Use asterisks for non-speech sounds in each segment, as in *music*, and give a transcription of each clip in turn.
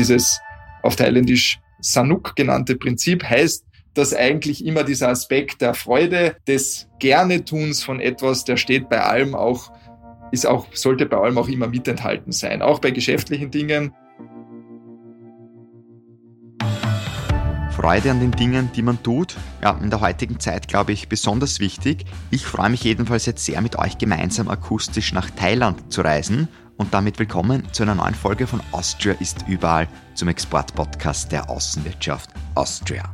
Dieses auf Thailändisch Sanuk genannte Prinzip heißt, dass eigentlich immer dieser Aspekt der Freude, des Gerne-Tuns von etwas, der steht bei allem auch, ist auch, sollte bei allem auch immer mit enthalten sein. Auch bei geschäftlichen Dingen. Freude an den Dingen, die man tut, ja, in der heutigen Zeit, glaube ich, besonders wichtig. Ich freue mich jedenfalls jetzt sehr, mit euch gemeinsam akustisch nach Thailand zu reisen und damit willkommen zu einer neuen Folge von Austria ist überall zum Exportpodcast der Außenwirtschaft Austria.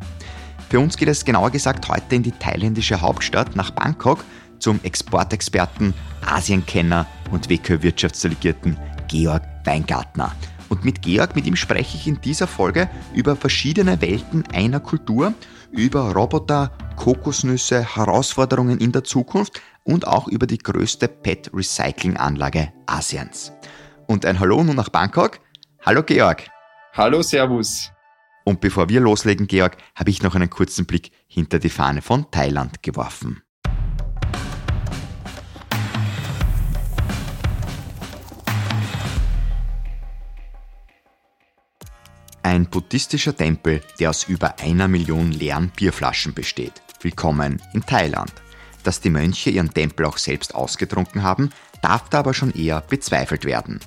Für uns geht es genauer gesagt heute in die thailändische Hauptstadt nach Bangkok zum Exportexperten, Asienkenner und WK-Wirtschaftsdelegierten Georg Weingartner. Und mit Georg, mit ihm spreche ich in dieser Folge über verschiedene Welten einer Kultur, über Roboter, Kokosnüsse, Herausforderungen in der Zukunft und auch über die größte PET-Recycling-Anlage Asiens. Und ein Hallo nun nach Bangkok. Hallo Georg. Hallo, Servus. Und bevor wir loslegen, Georg, habe ich noch einen kurzen Blick hinter die Fahne von Thailand geworfen. Ein buddhistischer Tempel, der aus über einer Million leeren Bierflaschen besteht. Willkommen in Thailand. Dass die Mönche ihren Tempel auch selbst ausgetrunken haben, darf da aber schon eher bezweifelt werden.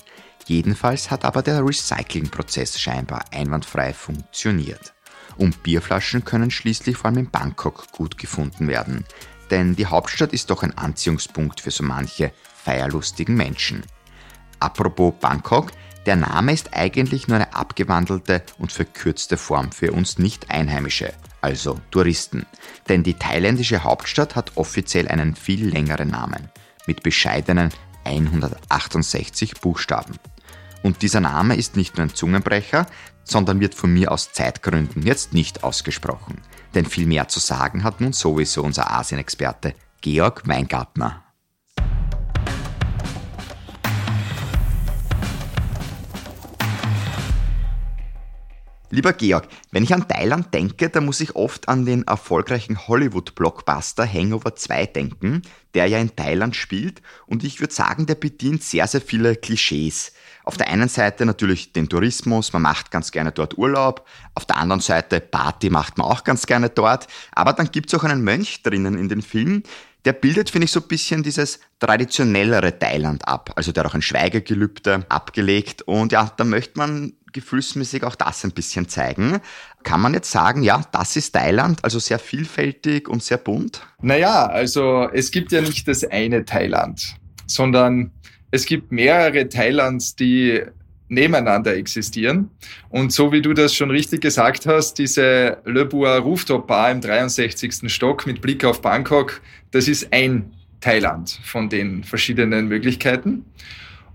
Jedenfalls hat aber der Recyclingprozess scheinbar einwandfrei funktioniert. Und Bierflaschen können schließlich vor allem in Bangkok gut gefunden werden. Denn die Hauptstadt ist doch ein Anziehungspunkt für so manche feierlustigen Menschen. Apropos Bangkok, der Name ist eigentlich nur eine abgewandelte und verkürzte Form für uns Nicht-Einheimische, also Touristen. Denn die thailändische Hauptstadt hat offiziell einen viel längeren Namen, mit bescheidenen 168 Buchstaben. Und dieser Name ist nicht nur ein Zungenbrecher, sondern wird von mir aus Zeitgründen jetzt nicht ausgesprochen. Denn viel mehr zu sagen hat nun sowieso unser Asienexperte Georg Weingartner. Lieber Georg, wenn ich an Thailand denke, dann muss ich oft an den erfolgreichen Hollywood-Blockbuster Hangover 2 denken, der ja in Thailand spielt und ich würde sagen, der bedient sehr, sehr viele Klischees. Auf der einen Seite natürlich den Tourismus, man macht ganz gerne dort Urlaub. Auf der anderen Seite Party macht man auch ganz gerne dort. Aber dann gibt es auch einen Mönch drinnen in den Film, der bildet, finde ich, so ein bisschen dieses traditionellere Thailand ab. Also der hat auch ein Schweigegelübde abgelegt. Und ja, da möchte man gefühlsmäßig auch das ein bisschen zeigen. Kann man jetzt sagen, ja, das ist Thailand, also sehr vielfältig und sehr bunt? Naja, also es gibt ja nicht das eine Thailand, sondern es gibt mehrere Thailands, die nebeneinander existieren. Und so wie du das schon richtig gesagt hast, diese Le Bois Rooftop Bar im 63. Stock mit Blick auf Bangkok, das ist ein Thailand von den verschiedenen Möglichkeiten.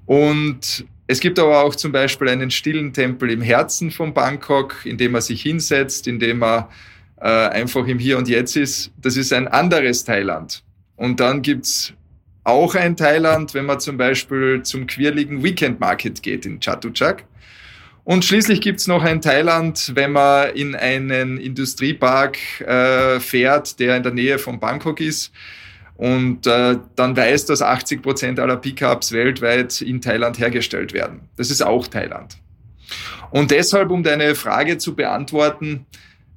Und es gibt aber auch zum Beispiel einen stillen Tempel im Herzen von Bangkok, in dem man sich hinsetzt, in dem man äh, einfach im Hier und Jetzt ist. Das ist ein anderes Thailand. Und dann gibt's auch ein Thailand, wenn man zum Beispiel zum quirligen Weekend Market geht in Chatuchak. Und schließlich gibt's noch ein Thailand, wenn man in einen Industriepark äh, fährt, der in der Nähe von Bangkok ist und äh, dann weiß, dass 80 Prozent aller Pickups weltweit in Thailand hergestellt werden. Das ist auch Thailand. Und deshalb, um deine Frage zu beantworten,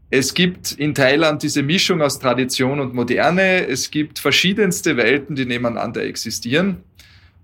es gibt in Thailand diese Mischung aus Tradition und Moderne. Es gibt verschiedenste Welten, die nebeneinander existieren.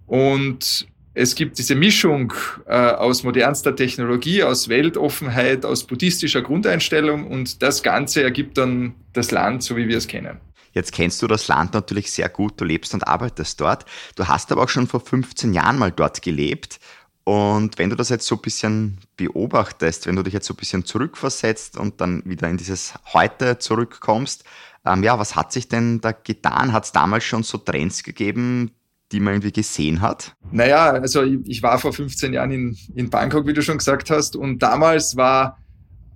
Und es gibt diese Mischung äh, aus modernster Technologie, aus Weltoffenheit, aus buddhistischer Grundeinstellung und das Ganze ergibt dann das Land, so wie wir es kennen. Jetzt kennst du das Land natürlich sehr gut, du lebst und arbeitest dort. Du hast aber auch schon vor 15 Jahren mal dort gelebt. Und wenn du das jetzt so ein bisschen beobachtest, wenn du dich jetzt so ein bisschen zurückversetzt und dann wieder in dieses Heute zurückkommst, ähm, ja, was hat sich denn da getan? Hat es damals schon so Trends gegeben, die man irgendwie gesehen hat? Naja, also ich, ich war vor 15 Jahren in, in Bangkok, wie du schon gesagt hast, und damals war,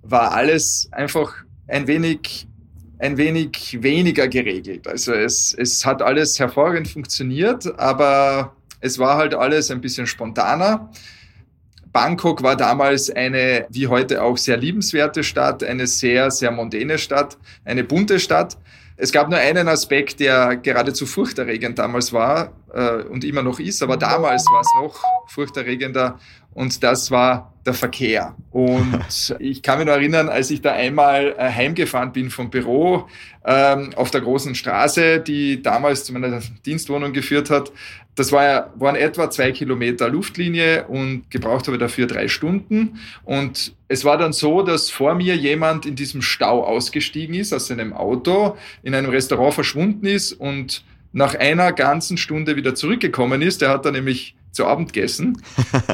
war alles einfach ein wenig ein wenig weniger geregelt. Also es, es hat alles hervorragend funktioniert, aber es war halt alles ein bisschen spontaner. Bangkok war damals eine, wie heute auch, sehr liebenswerte Stadt, eine sehr, sehr mondäne Stadt, eine bunte Stadt. Es gab nur einen Aspekt, der geradezu furchterregend damals war äh, und immer noch ist, aber damals war es noch furchterregender und das war der Verkehr. Und *laughs* ich kann mich noch erinnern, als ich da einmal äh, heimgefahren bin vom Büro ähm, auf der großen Straße, die damals zu meiner Dienstwohnung geführt hat. Das war, waren etwa zwei Kilometer Luftlinie und gebraucht habe dafür drei Stunden. Und es war dann so, dass vor mir jemand in diesem Stau ausgestiegen ist aus seinem Auto, in einem Restaurant verschwunden ist und nach einer ganzen Stunde wieder zurückgekommen ist. Der hat dann nämlich zu Abend gegessen.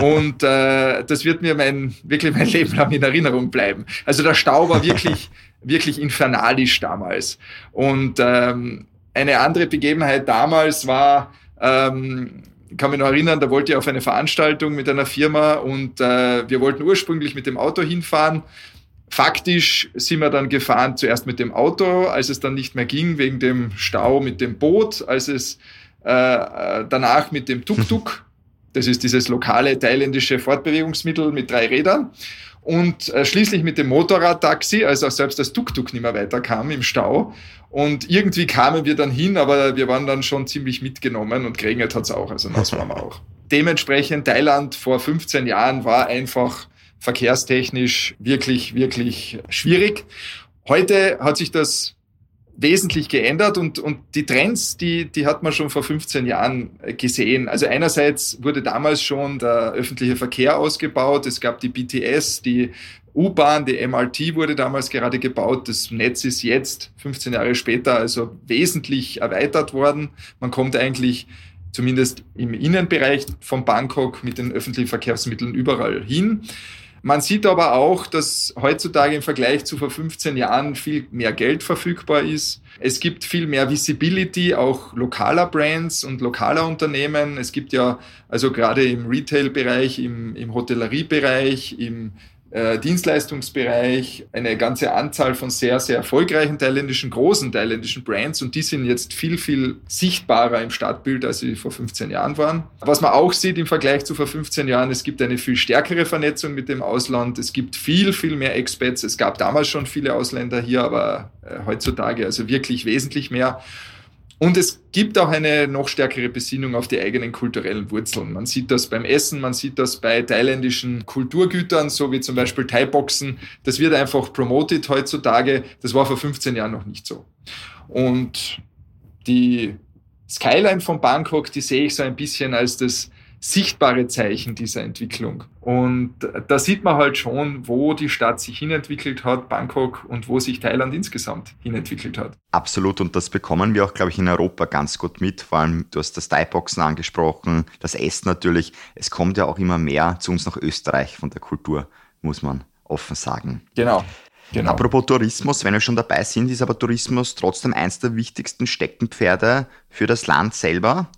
Und äh, das wird mir mein, wirklich mein Leben lang in Erinnerung bleiben. Also der Stau war wirklich, *laughs* wirklich infernalisch damals. Und ähm, eine andere Begebenheit damals war, ähm, kann mich noch erinnern, da wollte ich auf eine Veranstaltung mit einer Firma und äh, wir wollten ursprünglich mit dem Auto hinfahren. Faktisch sind wir dann gefahren zuerst mit dem Auto, als es dann nicht mehr ging wegen dem Stau mit dem Boot, als es äh, äh danach mit dem *laughs* Tuk-Tuk das ist dieses lokale thailändische Fortbewegungsmittel mit drei Rädern. Und äh, schließlich mit dem Motorradtaxi, als auch selbst das Tuk-Tuk nicht mehr weiterkam im Stau. Und irgendwie kamen wir dann hin, aber wir waren dann schon ziemlich mitgenommen und geregnet hat's auch, also das waren wir auch. *laughs* Dementsprechend Thailand vor 15 Jahren war einfach verkehrstechnisch wirklich, wirklich schwierig. Heute hat sich das wesentlich geändert und, und die Trends, die, die hat man schon vor 15 Jahren äh, gesehen. Also einerseits wurde damals schon der öffentliche Verkehr ausgebaut, es gab die BTS, die U-Bahn, die MRT wurde damals gerade gebaut. Das Netz ist jetzt, 15 Jahre später, also wesentlich erweitert worden. Man kommt eigentlich zumindest im Innenbereich von Bangkok mit den öffentlichen Verkehrsmitteln überall hin. Man sieht aber auch, dass heutzutage im Vergleich zu vor 15 Jahren viel mehr Geld verfügbar ist. Es gibt viel mehr Visibility auch lokaler Brands und lokaler Unternehmen. Es gibt ja also gerade im Retail-Bereich, im, im Hotelleriebereich, im äh, Dienstleistungsbereich eine ganze Anzahl von sehr, sehr erfolgreichen thailändischen, großen thailändischen Brands und die sind jetzt viel, viel sichtbarer im Stadtbild, als sie vor 15 Jahren waren. Was man auch sieht im Vergleich zu vor 15 Jahren, es gibt eine viel stärkere Vernetzung mit dem Ausland, es gibt viel, viel mehr Expats. Es gab damals schon viele Ausländer hier, aber äh, heutzutage also wirklich wesentlich mehr. Und es gibt auch eine noch stärkere Besinnung auf die eigenen kulturellen Wurzeln. Man sieht das beim Essen, man sieht das bei thailändischen Kulturgütern, so wie zum Beispiel Thai-Boxen. Das wird einfach promoted heutzutage. Das war vor 15 Jahren noch nicht so. Und die Skyline von Bangkok, die sehe ich so ein bisschen als das sichtbare Zeichen dieser Entwicklung. Und da sieht man halt schon, wo die Stadt sich hinentwickelt hat, Bangkok, und wo sich Thailand insgesamt hinentwickelt hat. Absolut, und das bekommen wir auch, glaube ich, in Europa ganz gut mit. Vor allem, du hast das Thai-Boxen angesprochen, das Essen natürlich. Es kommt ja auch immer mehr zu uns nach Österreich von der Kultur, muss man offen sagen. Genau. Genau. Apropos Tourismus, wenn wir schon dabei sind, ist aber Tourismus trotzdem eins der wichtigsten Steckenpferde für das Land selber.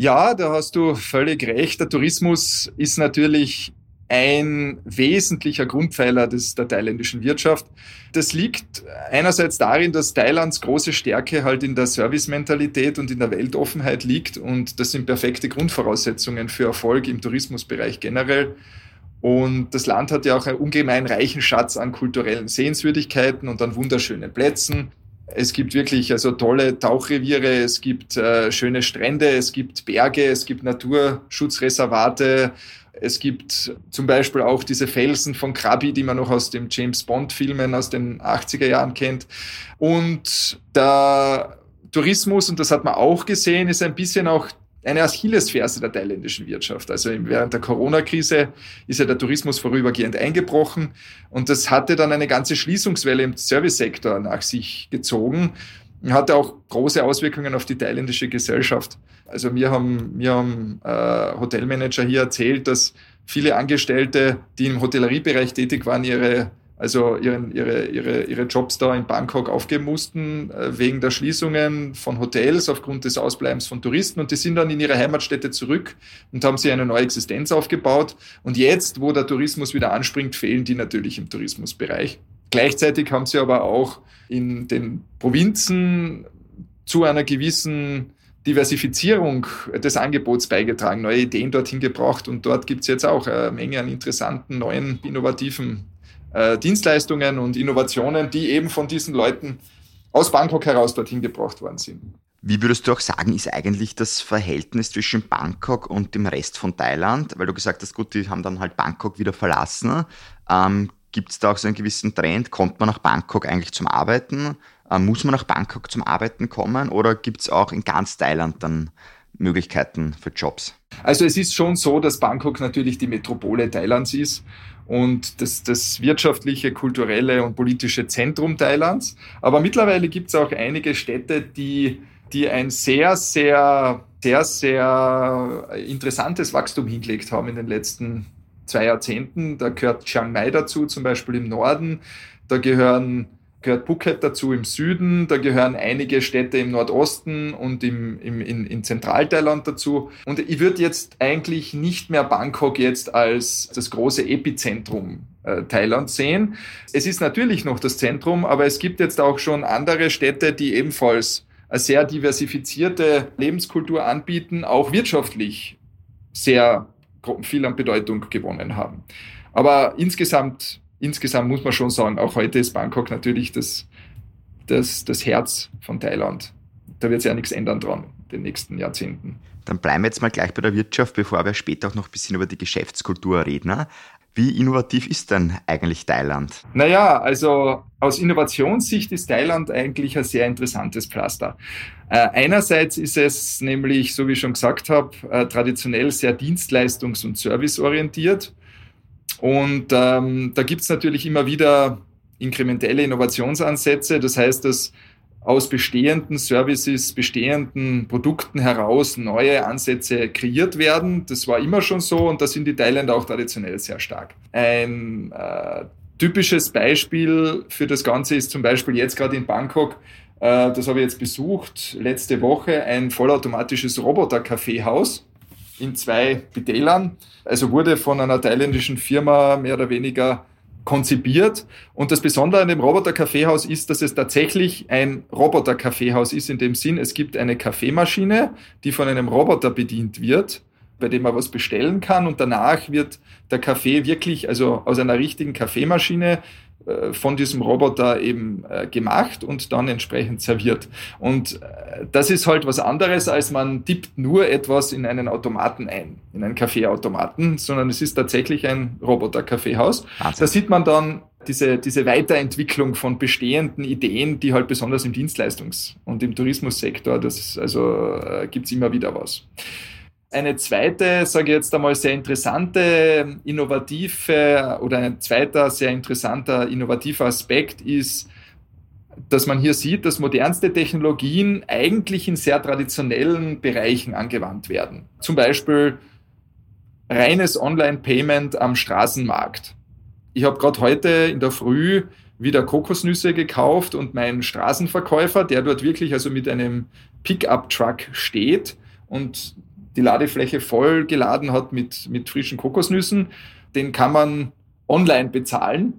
Ja, da hast du völlig recht. Der Tourismus ist natürlich ein wesentlicher Grundpfeiler des, der thailändischen Wirtschaft. Das liegt einerseits darin, dass Thailands große Stärke halt in der Servicementalität und in der Weltoffenheit liegt und das sind perfekte Grundvoraussetzungen für Erfolg im Tourismusbereich generell. Und das Land hat ja auch einen ungemein reichen Schatz an kulturellen Sehenswürdigkeiten und an wunderschönen Plätzen. Es gibt wirklich also tolle Tauchreviere, es gibt äh, schöne Strände, es gibt Berge, es gibt Naturschutzreservate, es gibt zum Beispiel auch diese Felsen von Krabi, die man noch aus dem James Bond-Filmen aus den 80er Jahren kennt. Und der Tourismus, und das hat man auch gesehen, ist ein bisschen auch eine Achillesferse der thailändischen Wirtschaft. Also während der Corona-Krise ist ja der Tourismus vorübergehend eingebrochen und das hatte dann eine ganze Schließungswelle im Servicesektor nach sich gezogen und hatte auch große Auswirkungen auf die thailändische Gesellschaft. Also mir haben, mir haben äh, Hotelmanager hier erzählt, dass viele Angestellte, die im Hotelleriebereich tätig waren, ihre also ihren, ihre, ihre, ihre Jobs da in Bangkok aufgeben mussten, äh, wegen der Schließungen von Hotels aufgrund des Ausbleibens von Touristen. Und die sind dann in ihre Heimatstädte zurück und haben sich eine neue Existenz aufgebaut. Und jetzt, wo der Tourismus wieder anspringt, fehlen die natürlich im Tourismusbereich. Gleichzeitig haben sie aber auch in den Provinzen zu einer gewissen Diversifizierung des Angebots beigetragen, neue Ideen dorthin gebracht und dort gibt es jetzt auch eine Menge an interessanten, neuen, innovativen äh, Dienstleistungen und Innovationen, die eben von diesen Leuten aus Bangkok heraus dorthin gebracht worden sind. Wie würdest du auch sagen, ist eigentlich das Verhältnis zwischen Bangkok und dem Rest von Thailand? Weil du gesagt hast, gut, die haben dann halt Bangkok wieder verlassen. Ähm, Gibt es da auch so einen gewissen Trend? Kommt man nach Bangkok eigentlich zum Arbeiten? Ähm, muss man nach Bangkok zum Arbeiten kommen? Oder gibt es auch in ganz Thailand dann Möglichkeiten für Jobs? Also es ist schon so, dass Bangkok natürlich die Metropole Thailands ist und das, das wirtschaftliche, kulturelle und politische Zentrum Thailands. Aber mittlerweile gibt es auch einige Städte, die, die ein sehr, sehr, sehr, sehr interessantes Wachstum hingelegt haben in den letzten zwei Jahrzehnten. Da gehört Chiang Mai dazu, zum Beispiel im Norden. Da gehören gehört Phuket dazu im Süden, da gehören einige Städte im Nordosten und im, im, in, in Zentralthailand dazu. Und ich würde jetzt eigentlich nicht mehr Bangkok jetzt als das große Epizentrum äh, Thailand sehen. Es ist natürlich noch das Zentrum, aber es gibt jetzt auch schon andere Städte, die ebenfalls eine sehr diversifizierte Lebenskultur anbieten, auch wirtschaftlich sehr viel an Bedeutung gewonnen haben. Aber insgesamt, insgesamt muss man schon sagen, auch heute ist Bangkok natürlich das, das, das Herz von Thailand. Da wird sich ja nichts ändern dran in den nächsten Jahrzehnten. Dann bleiben wir jetzt mal gleich bei der Wirtschaft, bevor wir später auch noch ein bisschen über die Geschäftskultur reden. Wie innovativ ist denn eigentlich Thailand? Naja, also aus Innovationssicht ist Thailand eigentlich ein sehr interessantes Pflaster. Äh, einerseits ist es nämlich, so wie ich schon gesagt habe, äh, traditionell sehr dienstleistungs- und serviceorientiert. Und ähm, da gibt es natürlich immer wieder inkrementelle Innovationsansätze. Das heißt, dass aus bestehenden Services, bestehenden Produkten heraus neue Ansätze kreiert werden. Das war immer schon so und da sind die Thailänder auch traditionell sehr stark. Ein äh, typisches Beispiel für das Ganze ist zum Beispiel jetzt gerade in Bangkok, äh, das habe ich jetzt besucht, letzte Woche ein vollautomatisches Roboter-Kaffeehaus in zwei Bitälern. Also wurde von einer thailändischen Firma mehr oder weniger konzipiert. Und das Besondere an dem Roboter-Kaffeehaus ist, dass es tatsächlich ein Roboter-Kaffeehaus ist, in dem Sinn, es gibt eine Kaffeemaschine, die von einem Roboter bedient wird, bei dem man was bestellen kann und danach wird der Kaffee wirklich, also aus einer richtigen Kaffeemaschine von diesem Roboter eben äh, gemacht und dann entsprechend serviert. Und äh, das ist halt was anderes, als man tippt nur etwas in einen Automaten ein, in einen Kaffeeautomaten, sondern es ist tatsächlich ein Roboter-Kaffeehaus. Da sieht man dann diese, diese Weiterentwicklung von bestehenden Ideen, die halt besonders im Dienstleistungs- und im Tourismussektor, das also äh, gibt's immer wieder was. Eine zweite, sage ich jetzt einmal, sehr interessante, innovative oder ein zweiter sehr interessanter, innovativer Aspekt ist, dass man hier sieht, dass modernste Technologien eigentlich in sehr traditionellen Bereichen angewandt werden. Zum Beispiel reines Online-Payment am Straßenmarkt. Ich habe gerade heute in der Früh wieder Kokosnüsse gekauft und mein Straßenverkäufer, der dort wirklich also mit einem Pickup-Truck steht und die Ladefläche voll geladen hat mit, mit frischen Kokosnüssen, den kann man online bezahlen.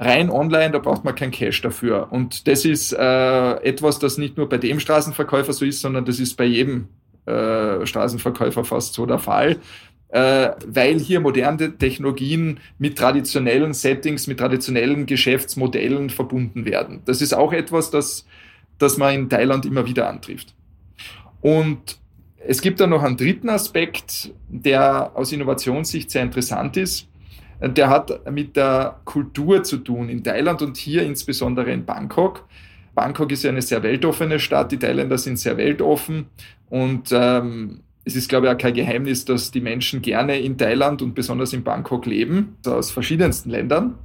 Rein online, da braucht man kein Cash dafür. Und das ist äh, etwas, das nicht nur bei dem Straßenverkäufer so ist, sondern das ist bei jedem äh, Straßenverkäufer fast so der Fall. Äh, weil hier moderne Technologien mit traditionellen Settings, mit traditionellen Geschäftsmodellen verbunden werden. Das ist auch etwas, das, das man in Thailand immer wieder antrifft. Und es gibt dann noch einen dritten Aspekt, der aus Innovationssicht sehr interessant ist. Der hat mit der Kultur zu tun in Thailand und hier insbesondere in Bangkok. Bangkok ist ja eine sehr weltoffene Stadt, die Thailänder sind sehr weltoffen und ähm, es ist, glaube ich, auch kein Geheimnis, dass die Menschen gerne in Thailand und besonders in Bangkok leben, aus verschiedensten Ländern.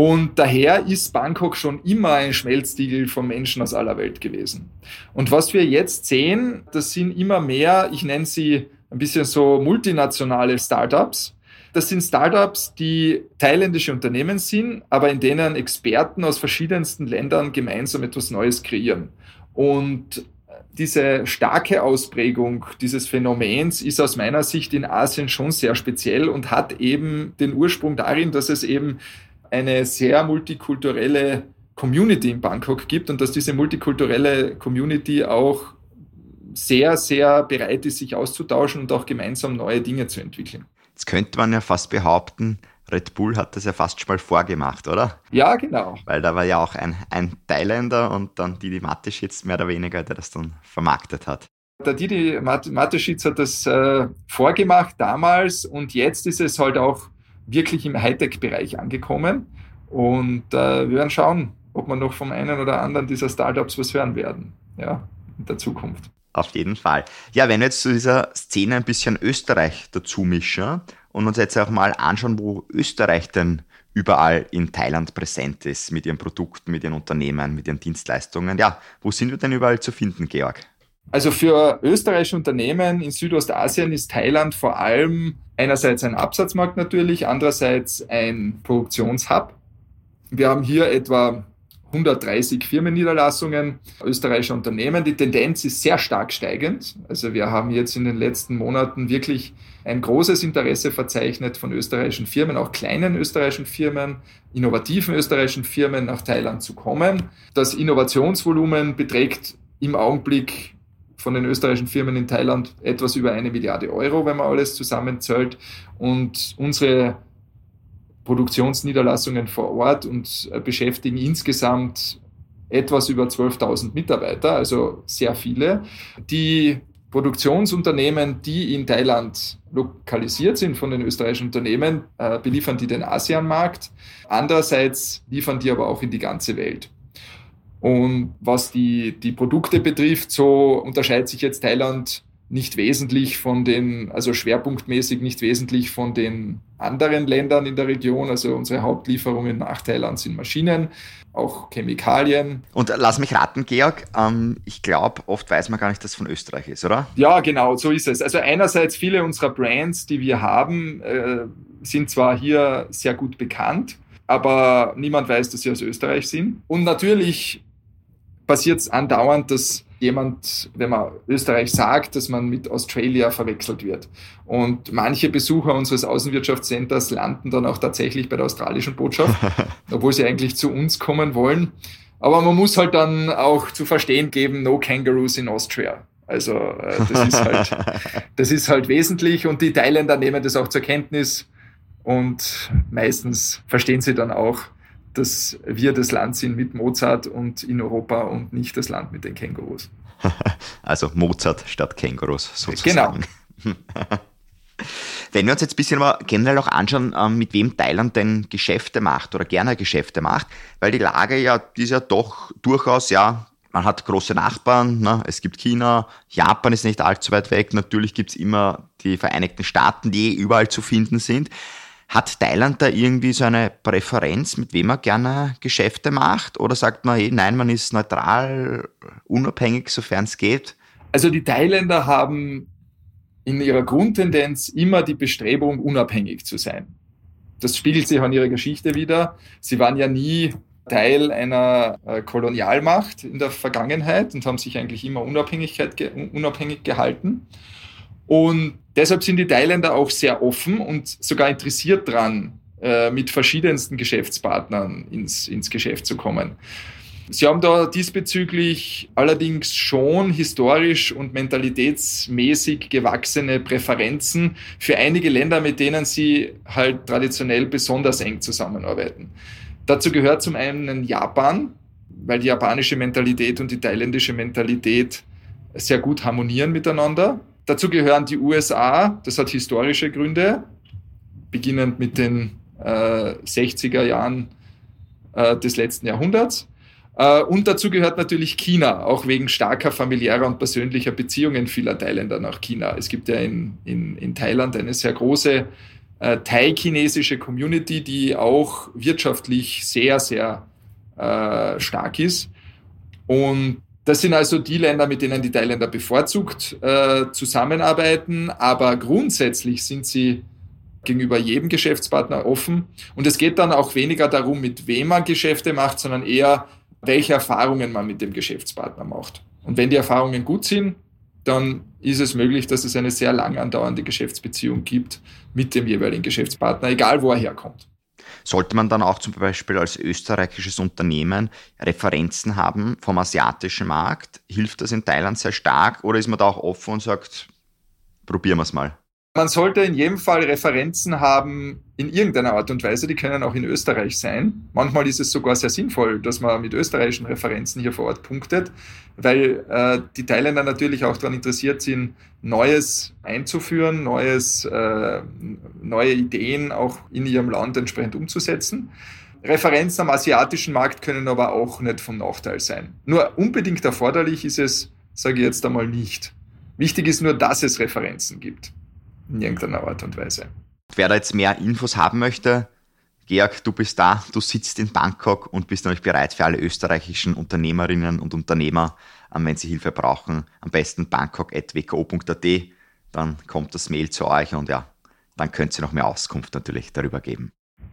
Und daher ist Bangkok schon immer ein Schmelztiegel von Menschen aus aller Welt gewesen. Und was wir jetzt sehen, das sind immer mehr, ich nenne sie ein bisschen so multinationale Startups. Das sind Startups, die thailändische Unternehmen sind, aber in denen Experten aus verschiedensten Ländern gemeinsam etwas Neues kreieren. Und diese starke Ausprägung dieses Phänomens ist aus meiner Sicht in Asien schon sehr speziell und hat eben den Ursprung darin, dass es eben eine sehr multikulturelle Community in Bangkok gibt und dass diese multikulturelle Community auch sehr, sehr bereit ist, sich auszutauschen und auch gemeinsam neue Dinge zu entwickeln. Jetzt könnte man ja fast behaupten, Red Bull hat das ja fast schon mal vorgemacht, oder? Ja, genau. Weil da war ja auch ein, ein Thailänder und dann Didi Mateschitz mehr oder weniger, der das dann vermarktet hat. Der Didi Mateschitz hat das äh, vorgemacht damals und jetzt ist es halt auch wirklich im Hightech-Bereich angekommen. Und äh, wir werden schauen, ob wir noch vom einen oder anderen dieser Startups was hören werden ja, in der Zukunft. Auf jeden Fall. Ja, wenn wir jetzt zu dieser Szene ein bisschen Österreich dazu mischen und uns jetzt auch mal anschauen, wo Österreich denn überall in Thailand präsent ist, mit ihren Produkten, mit ihren Unternehmen, mit ihren Dienstleistungen. Ja, wo sind wir denn überall zu finden, Georg? Also für österreichische Unternehmen in Südostasien ist Thailand vor allem einerseits ein Absatzmarkt natürlich, andererseits ein Produktionshub. Wir haben hier etwa 130 Firmenniederlassungen österreichischer Unternehmen. Die Tendenz ist sehr stark steigend. Also wir haben jetzt in den letzten Monaten wirklich ein großes Interesse verzeichnet von österreichischen Firmen, auch kleinen österreichischen Firmen, innovativen österreichischen Firmen nach Thailand zu kommen. Das Innovationsvolumen beträgt im Augenblick von den österreichischen Firmen in Thailand etwas über eine Milliarde Euro, wenn man alles zusammenzählt. Und unsere Produktionsniederlassungen vor Ort und äh, beschäftigen insgesamt etwas über 12.000 Mitarbeiter, also sehr viele. Die Produktionsunternehmen, die in Thailand lokalisiert sind von den österreichischen Unternehmen, äh, beliefern die den ASEAN-Markt. Andererseits liefern die aber auch in die ganze Welt. Und was die, die Produkte betrifft, so unterscheidet sich jetzt Thailand nicht wesentlich von den, also schwerpunktmäßig nicht wesentlich von den anderen Ländern in der Region. Also unsere Hauptlieferungen nach Thailand sind Maschinen, auch Chemikalien. Und lass mich raten, Georg, ähm, ich glaube, oft weiß man gar nicht, dass es von Österreich ist, oder? Ja, genau, so ist es. Also einerseits viele unserer Brands, die wir haben, äh, sind zwar hier sehr gut bekannt, aber niemand weiß, dass sie aus Österreich sind. Und natürlich passiert es andauernd, dass jemand, wenn man Österreich sagt, dass man mit Australia verwechselt wird. Und manche Besucher unseres Außenwirtschaftscenters landen dann auch tatsächlich bei der australischen Botschaft, *laughs* obwohl sie eigentlich zu uns kommen wollen. Aber man muss halt dann auch zu verstehen geben, no kangaroos in Austria. Also äh, das, ist halt, *laughs* das ist halt wesentlich und die Thailänder nehmen das auch zur Kenntnis und meistens verstehen sie dann auch, dass wir das Land sind mit Mozart und in Europa und nicht das Land mit den Kängurus. *laughs* Also Mozart statt Kängurus sozusagen. Genau. *laughs* Wenn wir uns jetzt ein bisschen aber generell auch anschauen, ähm, mit wem Thailand denn Geschäfte macht oder gerne Geschäfte macht, weil die Lage ja, die ist ja doch durchaus, ja, man hat große Nachbarn, ne? es gibt China, Japan ist nicht allzu weit weg, natürlich gibt es immer die Vereinigten Staaten, die überall zu finden sind. Hat Thailand da irgendwie so eine Präferenz, mit wem man gerne Geschäfte macht? Oder sagt man, hey, nein, man ist neutral, unabhängig, sofern es geht? Also die Thailänder haben in ihrer Grundtendenz immer die Bestrebung, unabhängig zu sein. Das spiegelt sich in ihrer Geschichte wieder. Sie waren ja nie Teil einer äh, Kolonialmacht in der Vergangenheit und haben sich eigentlich immer Unabhängigkeit, unabhängig gehalten. Und deshalb sind die Thailänder auch sehr offen und sogar interessiert dran, äh, mit verschiedensten Geschäftspartnern ins, ins Geschäft zu kommen. Sie haben da diesbezüglich allerdings schon historisch und mentalitätsmäßig gewachsene Präferenzen für einige Länder, mit denen sie halt traditionell besonders eng zusammenarbeiten. Dazu gehört zum einen Japan, weil die japanische Mentalität und die thailändische Mentalität sehr gut harmonieren miteinander. Dazu gehören die USA, das hat historische Gründe, beginnend mit den äh, 60er Jahren äh, des letzten Jahrhunderts. Äh, und dazu gehört natürlich China, auch wegen starker familiärer und persönlicher Beziehungen vieler Thailänder nach China. Es gibt ja in, in, in Thailand eine sehr große äh, thai-chinesische Community, die auch wirtschaftlich sehr, sehr äh, stark ist. Und das sind also die Länder, mit denen die Thailänder bevorzugt äh, zusammenarbeiten, aber grundsätzlich sind sie gegenüber jedem Geschäftspartner offen. Und es geht dann auch weniger darum, mit wem man Geschäfte macht, sondern eher, welche Erfahrungen man mit dem Geschäftspartner macht. Und wenn die Erfahrungen gut sind, dann ist es möglich, dass es eine sehr lang andauernde Geschäftsbeziehung gibt mit dem jeweiligen Geschäftspartner, egal wo er herkommt. Sollte man dann auch zum Beispiel als österreichisches Unternehmen Referenzen haben vom asiatischen Markt? Hilft das in Thailand sehr stark oder ist man da auch offen und sagt, probieren wir es mal? Man sollte in jedem Fall Referenzen haben in irgendeiner Art und Weise. Die können auch in Österreich sein. Manchmal ist es sogar sehr sinnvoll, dass man mit österreichischen Referenzen hier vor Ort punktet, weil äh, die Thailänder natürlich auch daran interessiert sind, Neues einzuführen, Neues, äh, neue Ideen auch in ihrem Land entsprechend umzusetzen. Referenzen am asiatischen Markt können aber auch nicht vom Nachteil sein. Nur unbedingt erforderlich ist es, sage ich jetzt einmal nicht. Wichtig ist nur, dass es Referenzen gibt in irgendeiner Art und Weise. Wer da jetzt mehr Infos haben möchte, Georg, du bist da, du sitzt in Bangkok und bist natürlich bereit für alle österreichischen Unternehmerinnen und Unternehmer, ähm, wenn sie Hilfe brauchen, am besten bangkok.wko.at, dann kommt das Mail zu euch und ja, dann könnt ihr noch mehr Auskunft natürlich darüber geben.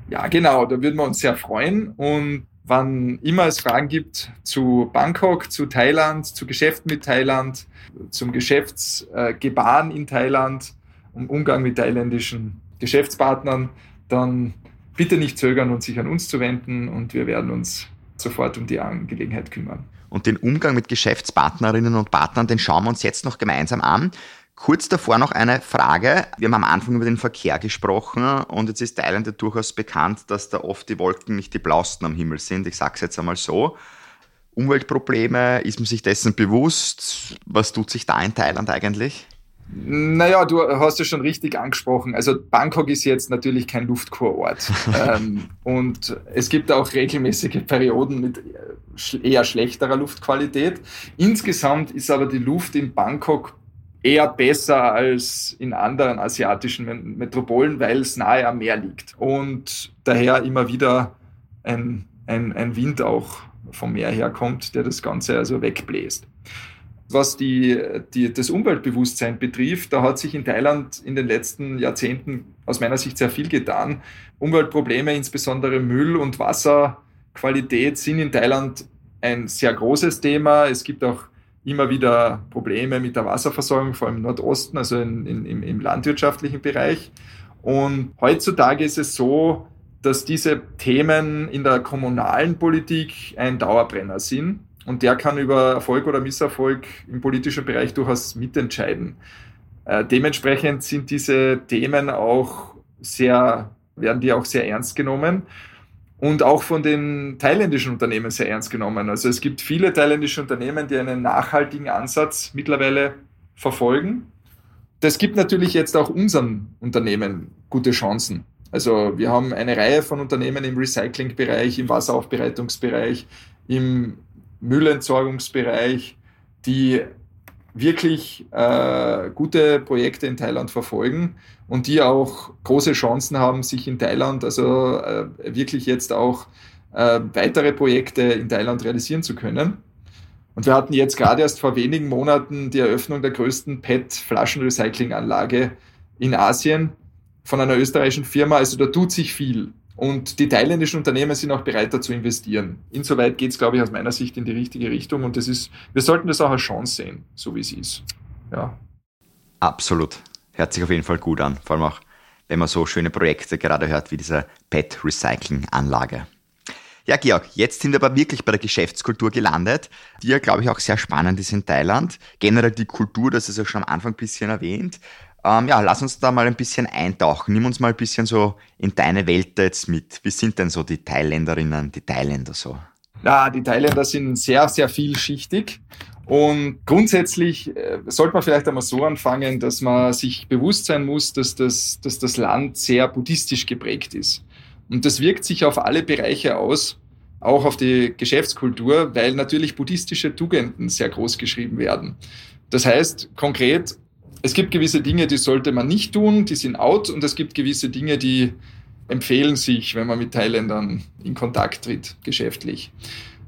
Ja, genau, da würden wir uns sehr freuen und wann immer es Fragen gibt zu Bangkok, zu Thailand, zu Geschäften mit Thailand, zum Geschäftsgebaren in Thailand, um Umgang mit thailändischen Geschäftspartnern, dann bitte nicht zögern und sich an uns zu wenden und wir werden uns sofort um die Angelegenheit kümmern. Und den Umgang mit Geschäftspartnerinnen und Partnern, den schauen wir uns jetzt noch gemeinsam an. Kurz davor noch eine Frage. Wir haben am Anfang über den Verkehr gesprochen und jetzt ist Thailand ja durchaus bekannt, dass da oft die Wolken nicht die blausten am Himmel sind. Ich sage es jetzt einmal so. Umweltprobleme, ist man sich dessen bewusst? Was tut sich da in Thailand eigentlich? Naja, du hast es schon richtig angesprochen. Also Bangkok ist jetzt natürlich kein Luftkurort. *laughs* ähm, und es gibt auch regelmäßige Perioden mit eher schlechterer Luftqualität. Insgesamt ist aber die Luft in Bangkok eher besser als in anderen asiatischen Metropolen, weil es nahe am Meer liegt. Und daher immer wieder ein, ein, ein Wind auch vom Meer herkommt, der das Ganze also wegbläst. Was die, die, das Umweltbewusstsein betrifft, da hat sich in Thailand in den letzten Jahrzehnten aus meiner Sicht sehr viel getan. Umweltprobleme, insbesondere Müll- und Wasserqualität, sind in Thailand ein sehr großes Thema. Es gibt auch immer wieder Probleme mit der Wasserversorgung, vor allem im Nordosten, also in, in, im, im landwirtschaftlichen Bereich. Und heutzutage ist es so, dass diese Themen in der kommunalen Politik ein Dauerbrenner sind. Und der kann über Erfolg oder Misserfolg im politischen Bereich durchaus mitentscheiden. Äh, dementsprechend sind diese Themen auch sehr, werden die auch sehr ernst genommen und auch von den thailändischen Unternehmen sehr ernst genommen. Also es gibt viele thailändische Unternehmen, die einen nachhaltigen Ansatz mittlerweile verfolgen. Das gibt natürlich jetzt auch unseren Unternehmen gute Chancen. Also wir haben eine Reihe von Unternehmen im Recyclingbereich, im Wasseraufbereitungsbereich, im Müllentsorgungsbereich, die wirklich äh, gute Projekte in Thailand verfolgen und die auch große Chancen haben, sich in Thailand, also äh, wirklich jetzt auch äh, weitere Projekte in Thailand realisieren zu können. Und wir hatten jetzt gerade erst vor wenigen Monaten die Eröffnung der größten PET-Flaschenrecyclinganlage in Asien von einer österreichischen Firma. Also da tut sich viel. Und die thailändischen Unternehmen sind auch bereiter zu investieren. Insoweit geht es, glaube ich, aus meiner Sicht in die richtige Richtung. Und das ist, wir sollten das auch als Chance sehen, so wie es ist. Ja. Absolut. Hört sich auf jeden Fall gut an. Vor allem auch, wenn man so schöne Projekte gerade hört wie diese PET-Recycling-Anlage. Ja, Georg, jetzt sind wir aber wirklich bei der Geschäftskultur gelandet, die ja, glaube ich, auch sehr spannend ist in Thailand. Generell die Kultur, das ist ja schon am Anfang ein bisschen erwähnt. Ähm, ja, lass uns da mal ein bisschen eintauchen. Nimm uns mal ein bisschen so in deine Welt jetzt mit. Wie sind denn so die Thailänderinnen, die Thailänder so? Ja, die Thailänder sind sehr, sehr vielschichtig. Und grundsätzlich äh, sollte man vielleicht einmal so anfangen, dass man sich bewusst sein muss, dass das, dass das Land sehr buddhistisch geprägt ist. Und das wirkt sich auf alle Bereiche aus, auch auf die Geschäftskultur, weil natürlich buddhistische Tugenden sehr groß geschrieben werden. Das heißt konkret, es gibt gewisse Dinge, die sollte man nicht tun, die sind out und es gibt gewisse Dinge, die empfehlen sich, wenn man mit Thailändern in Kontakt tritt, geschäftlich.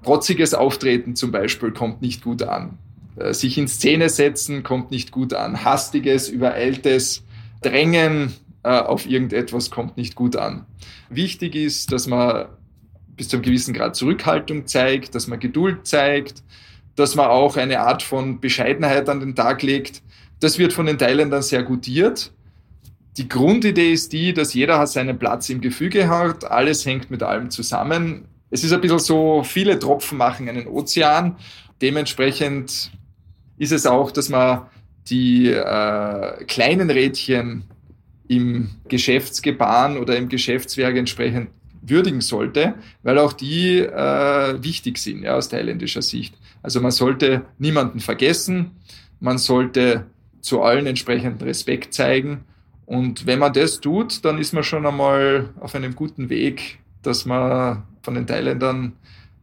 Protziges Auftreten zum Beispiel kommt nicht gut an. Äh, sich in Szene setzen kommt nicht gut an. Hastiges, übereiltes Drängen äh, auf irgendetwas kommt nicht gut an. Wichtig ist, dass man bis zu einem gewissen Grad Zurückhaltung zeigt, dass man Geduld zeigt, dass man auch eine Art von Bescheidenheit an den Tag legt, das wird von den Thailändern sehr gutiert. Die Grundidee ist die, dass jeder hat seinen Platz im Gefüge hat, alles hängt mit allem zusammen. Es ist ein bisschen so, viele Tropfen machen einen Ozean. Dementsprechend ist es auch, dass man die äh, kleinen Rädchen im Geschäftsgebaren oder im Geschäftswerk entsprechend würdigen sollte, weil auch die äh, wichtig sind ja, aus thailändischer Sicht. Also man sollte niemanden vergessen, man sollte zu allen entsprechenden Respekt zeigen und wenn man das tut, dann ist man schon einmal auf einem guten Weg, dass man von den Thailändern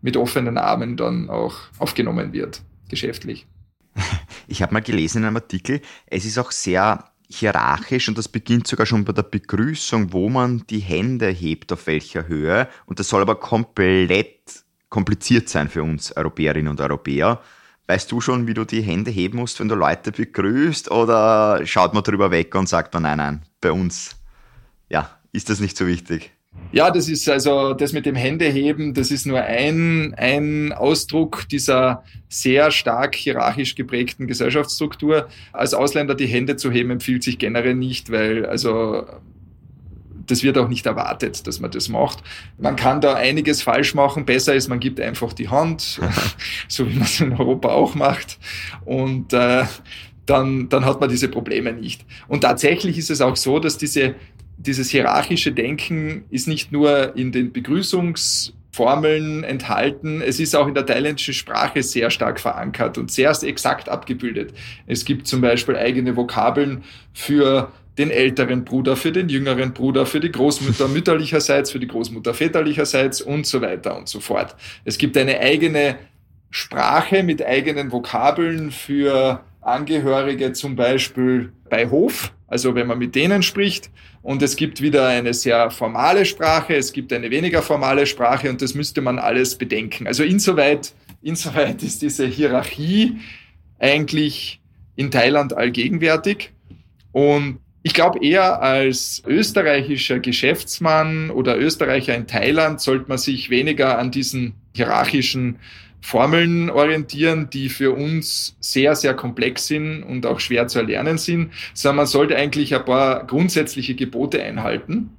mit offenen Armen dann auch aufgenommen wird, geschäftlich. *laughs* Ich habe mal gelesen in einem Artikel, es ist auch sehr hierarchisch und das beginnt sogar schon bei der Begrüßung, wo man die Hände hebt, auf welcher Höhe. Und das soll aber komplett kompliziert sein für uns Europäerinnen und Europäer. Weißt du schon, wie du die Hände heben musst, wenn du Leute begrüßt? Oder schaut man drüber weg und sagt man, nein, nein, bei uns, ja, ist das nicht so wichtig? Ja, das ist also das mit dem Händeheben, das ist nur ein, ein Ausdruck dieser sehr stark hierarchisch geprägten Gesellschaftsstruktur. Als Ausländer die Hände zu heben empfiehlt sich generell nicht, weil also das wird auch nicht erwartet, dass man das macht. Man kann da einiges falsch machen. Besser ist, man gibt einfach die Hand, *laughs* so wie man es in Europa auch macht. Und äh, dann, dann hat man diese Probleme nicht. Und tatsächlich ist es auch so, dass diese dieses hierarchische Denken ist nicht nur in den Begrüßungsformeln enthalten, es ist auch in der thailändischen Sprache sehr stark verankert und sehr exakt abgebildet. Es gibt zum Beispiel eigene Vokabeln für den älteren Bruder, für den jüngeren Bruder, für die Großmutter mütterlicherseits, für die Großmutter väterlicherseits und so weiter und so fort. Es gibt eine eigene Sprache mit eigenen Vokabeln für Angehörige zum Beispiel bei Hof, also wenn man mit denen spricht. Und es gibt wieder eine sehr formale Sprache, es gibt eine weniger formale Sprache und das müsste man alles bedenken. Also insoweit, insoweit ist diese Hierarchie eigentlich in Thailand allgegenwärtig. Und ich glaube, eher als österreichischer Geschäftsmann oder Österreicher in Thailand sollte man sich weniger an diesen hierarchischen Formeln orientieren, die für uns sehr, sehr komplex sind und auch schwer zu erlernen sind, sondern man sollte eigentlich ein paar grundsätzliche Gebote einhalten.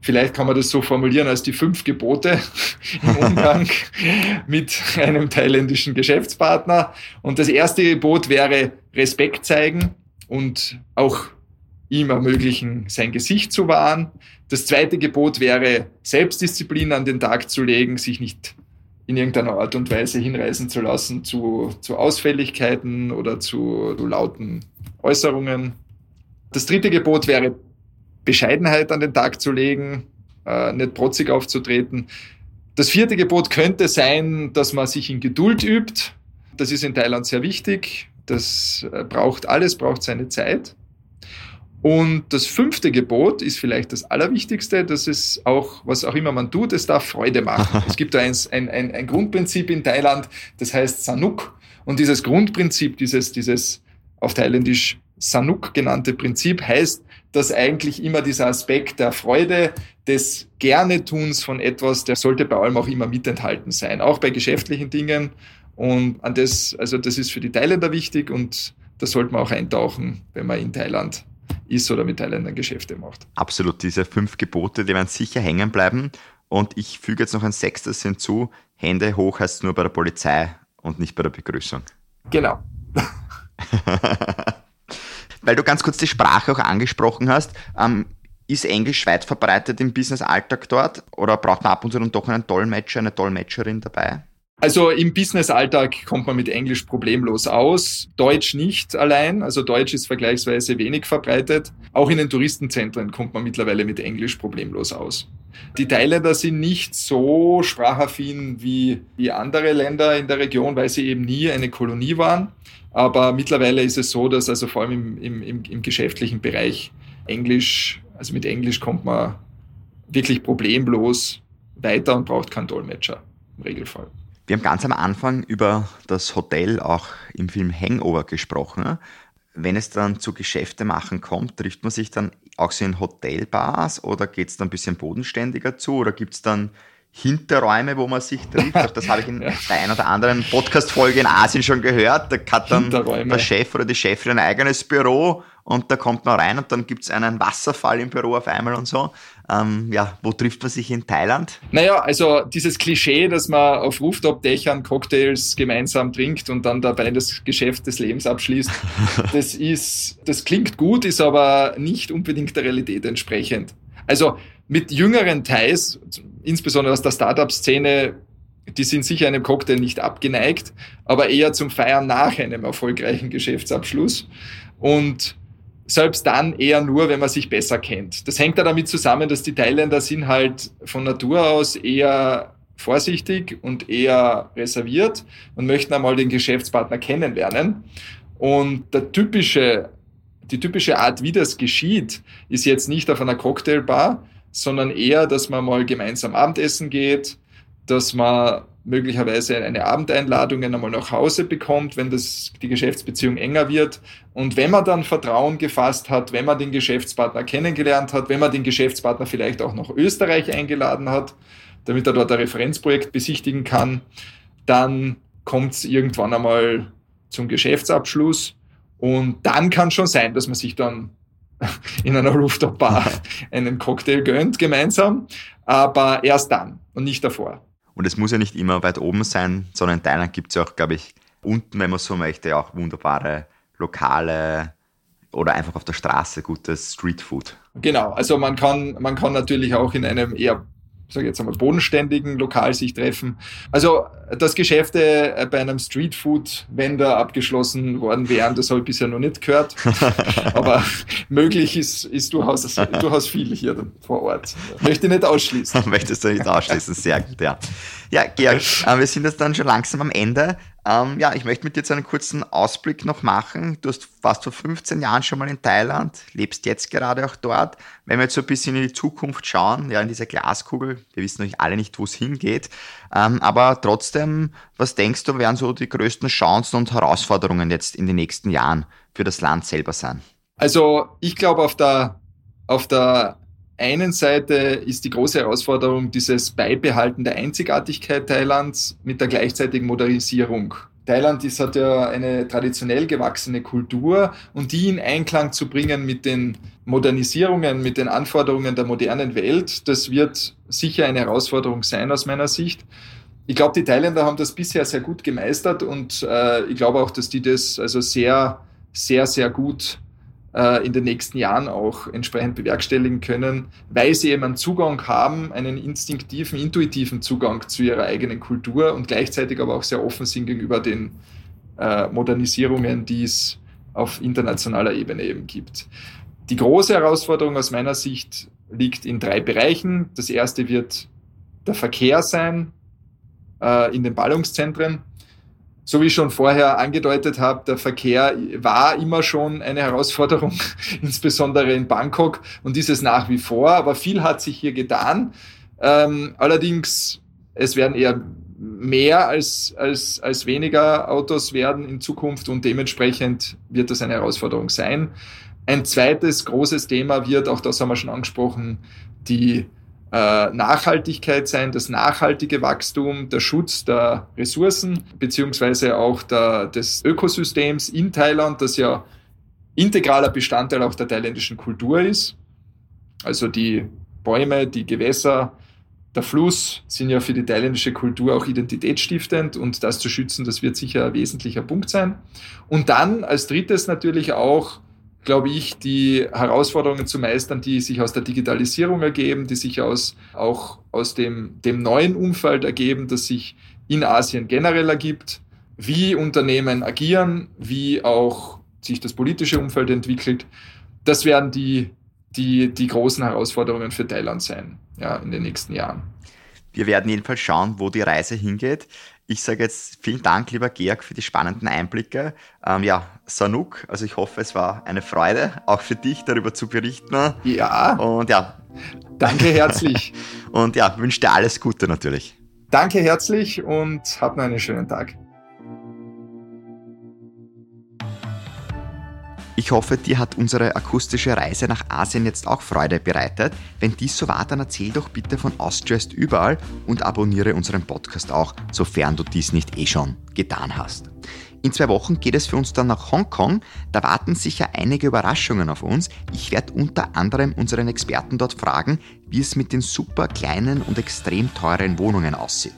Vielleicht kann man das so formulieren als die fünf Gebote *laughs* im Umgang *laughs* mit einem thailändischen Geschäftspartner. Und das erste Gebot wäre Respekt zeigen und auch ihm ermöglichen, sein Gesicht zu wahren. Das zweite Gebot wäre Selbstdisziplin an den Tag zu legen, sich nicht in irgendeiner Art und Weise hinreißen zu lassen zu, zu Ausfälligkeiten oder zu, zu lauten Äußerungen. Das dritte Gebot wäre Bescheidenheit an den Tag zu legen, äh, nicht protzig aufzutreten. Das vierte Gebot könnte sein, dass man sich in Geduld übt. Das ist in Thailand sehr wichtig. Das äh, braucht alles, braucht seine Zeit. Und das fünfte Gebot ist vielleicht das Allerwichtigste, das ist auch, was auch immer man tut, es darf Freude machen. *laughs* es gibt da ein, ein, ein, ein Grundprinzip in Thailand, das heißt Sanuk. Und dieses Grundprinzip, dieses, dieses auf Thailändisch Sanuk genannte Prinzip heißt, dass eigentlich immer dieser Aspekt der Freude, des Gerne-Tuns von etwas, der sollte bei allem auch immer mit enthalten sein, auch bei geschäftlichen Dingen. Und an das, also das ist für die Thailänder wichtig und da sollte man auch eintauchen, wenn man in Thailand ist oder mit Thailändern Geschäfte macht. Absolut, diese fünf Gebote, die werden sicher hängen bleiben. Und ich füge jetzt noch ein sechstes hinzu. Hände hoch heißt nur bei der Polizei und nicht bei der Begrüßung. Genau. *laughs* Weil du ganz kurz die Sprache auch angesprochen hast. Ähm, ist Englisch weit verbreitet im Business-Alltag dort oder braucht man ab und zu dann doch einen Dolmetscher, eine Dolmetscherin dabei? Also im Business-Alltag kommt man mit Englisch problemlos aus, Deutsch nicht allein. Also Deutsch ist vergleichsweise wenig verbreitet. Auch in den Touristenzentren kommt man mittlerweile mit Englisch problemlos aus. Die Thailänder sind nicht so sprachaffin wie, wie andere Länder in der Region, weil sie eben nie eine Kolonie waren. Aber mittlerweile ist es so, dass also vor allem im, im, im geschäftlichen Bereich Englisch, also mit Englisch kommt man wirklich problemlos weiter und braucht keinen Dolmetscher im Regelfall. Wir haben ganz am Anfang über das Hotel auch im Film Hangover gesprochen. Wenn es dann zu Geschäfte machen kommt, trifft man sich dann auch so in Hotelbars oder geht es dann ein bisschen bodenständiger zu oder gibt es dann Hinterräume, wo man sich trifft. *laughs* Das habe ich in ja. der einen oder anderen Podcast-Folge in Asien schon gehört. Da hat dann der Chef oder die Chefin ein eigenes Büro und da kommt man rein und dann gibt es einen Wasserfall im Büro auf einmal und so. Ähm, ja, wo trifft man sich in Thailand? Naja, also dieses Klischee, dass man auf Rooftop-Dächern Cocktails gemeinsam trinkt und dann dabei das Geschäft des Lebens abschließt, *laughs* das ist, das klingt gut, ist aber nicht unbedingt der Realität entsprechend. Also mit jüngeren Thais, insbesondere aus der Startup-Szene, die sind sicher einem Cocktail nicht abgeneigt, aber eher zum Feiern nach einem erfolgreichen Geschäftsabschluss. Und selbst dann eher nur, wenn man sich besser kennt. Das hängt ja damit zusammen, dass die Thailänder sind halt von Natur aus eher vorsichtig und eher reserviert und möchten einmal den Geschäftspartner kennenlernen. Und der typische, die typische Art, wie das geschieht, ist jetzt nicht auf einer Cocktailbar, sondern eher, dass man mal gemeinsam Abendessen geht, dass man möglicherweise eine Abendeinladung einmal nach Hause bekommt, wenn das, die Geschäftsbeziehung enger wird. Und wenn man dann Vertrauen gefasst hat, wenn man den Geschäftspartner kennengelernt hat, wenn man den Geschäftspartner vielleicht auch nach Österreich eingeladen hat, damit er dort ein Referenzprojekt besichtigen kann, dann kommt es irgendwann einmal zum Geschäftsabschluss. Und dann kann schon sein, dass man sich dann in einer Rooftop-Bar *laughs* einen Cocktail gönnt gemeinsam, aber erst dann und nicht davor. Und es muss ja nicht immer weit oben sein, sondern in Thailand gibt es ja auch, glaube ich, unten, wenn man so möchte, auch wunderbare Lokale oder einfach auf der Straße gutes Streetfood. Genau, also man kann, man kann natürlich auch in einem eher sage jetzt einmal, bodenständigen Lokal sich treffen. Also, dass Geschäfte äh, bei einem Streetfood-Vendor abgeschlossen worden wären, das habe ich bisher noch nicht gehört. *laughs* Aber möglich ist, ist durchaus, durchaus viel hier vor Ort. Möchte ich nicht ausschließen. *laughs* Möchtest du nicht ausschließen, sehr gut, ja. Ja, Georg, *laughs* äh, wir sind jetzt dann schon langsam am Ende. Ähm, ja, ich möchte mit dir jetzt einen kurzen Ausblick noch machen. Du hast fast vor 15 Jahren schon mal in Thailand, lebst jetzt gerade auch dort. Wenn wir jetzt so ein bisschen in die Zukunft schauen, ja, in dieser Glaskugel, wir wissen natürlich alle nicht, wo es hingeht, ähm, aber trotzdem, was denkst du, werden so die größten Chancen und Herausforderungen jetzt in den nächsten Jahren für das Land selber sein? Also, ich glaube, auf der, auf der einen Seite ist die große Herausforderung dieses Beibehalten der Einzigartigkeit Thailands mit der gleichzeitigen Modernisierung. Thailand ist, hat ja eine traditionell gewachsene Kultur und die in Einklang zu bringen mit den Modernisierungen, mit den Anforderungen der modernen Welt, das wird sicher eine Herausforderung sein aus meiner Sicht. Ich glaube, die Thailänder haben das bisher sehr gut gemeistert und äh, ich glaube auch, dass die das also sehr, sehr, sehr gut äh, in den nächsten Jahren auch entsprechend bewerkstelligen können, weil sie eben einen Zugang haben, einen instinktiven, intuitiven Zugang zu ihrer eigenen Kultur und gleichzeitig aber auch sehr offen sind gegenüber den äh, Modernisierungen, die es auf internationaler Ebene eben gibt. Die große Herausforderung aus meiner Sicht liegt in drei Bereichen. Das erste wird der Verkehr sein äh, in den Ballungszentren so wie ich schon vorher angedeutet habe, der Verkehr war immer schon eine Herausforderung, *laughs* insbesondere in Bangkok und ist es nach wie vor. Aber viel hat sich hier getan. Ähm, allerdings, es werden eher mehr als, als, als weniger Autos werden in Zukunft und dementsprechend wird das eine Herausforderung sein. Ein zweites großes Thema wird, auch das haben wir schon angesprochen, die Nachhaltigkeit sein, das nachhaltige Wachstum, der Schutz der Ressourcen beziehungsweise auch der, des Ökosystems in Thailand, das ja integraler Bestandteil auch der thailändischen Kultur ist. Also die Bäume, die Gewässer, der Fluss sind ja für die thailändische Kultur auch identitätsstiftend und das zu schützen, das wird sicher ein wesentlicher Punkt sein. Und dann als drittes natürlich auch glaube ich, die Herausforderungen zu meistern, die sich aus der Digitalisierung ergeben, die sich aus, auch aus dem, dem neuen Umfeld ergeben, das sich in Asien generell ergibt, wie Unternehmen agieren, wie auch sich das politische Umfeld entwickelt. Das werden die, die, die großen Herausforderungen für Thailand sein ja, in den nächsten Jahren. Wir werden jedenfalls schauen, wo die Reise hingeht. Ich sage jetzt vielen Dank, lieber Georg, für die spannenden Einblicke. Ähm, ja, Sanuk, also ich hoffe, es war eine Freude, auch für dich darüber zu berichten. Ja. Und ja. Danke herzlich. *laughs* und ja, wünsche dir alles Gute natürlich. Danke herzlich und hab noch einen schönen Tag. Ich hoffe, dir hat unsere akustische Reise nach Asien jetzt auch Freude bereitet. Wenn dies so war, dann erzähl doch bitte von Austria ist überall und abonniere unseren Podcast auch, sofern du dies nicht eh schon getan hast. In zwei Wochen geht es für uns dann nach Hongkong. Da warten sicher einige Überraschungen auf uns. Ich werde unter anderem unseren Experten dort fragen, wie es mit den super kleinen und extrem teuren Wohnungen aussieht.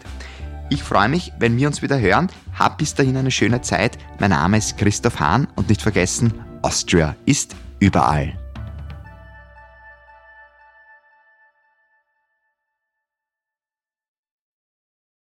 Ich freue mich, wenn wir uns wieder hören. Hab bis dahin eine schöne Zeit. Mein Name ist Christoph Hahn und nicht vergessen, Austria ist überall.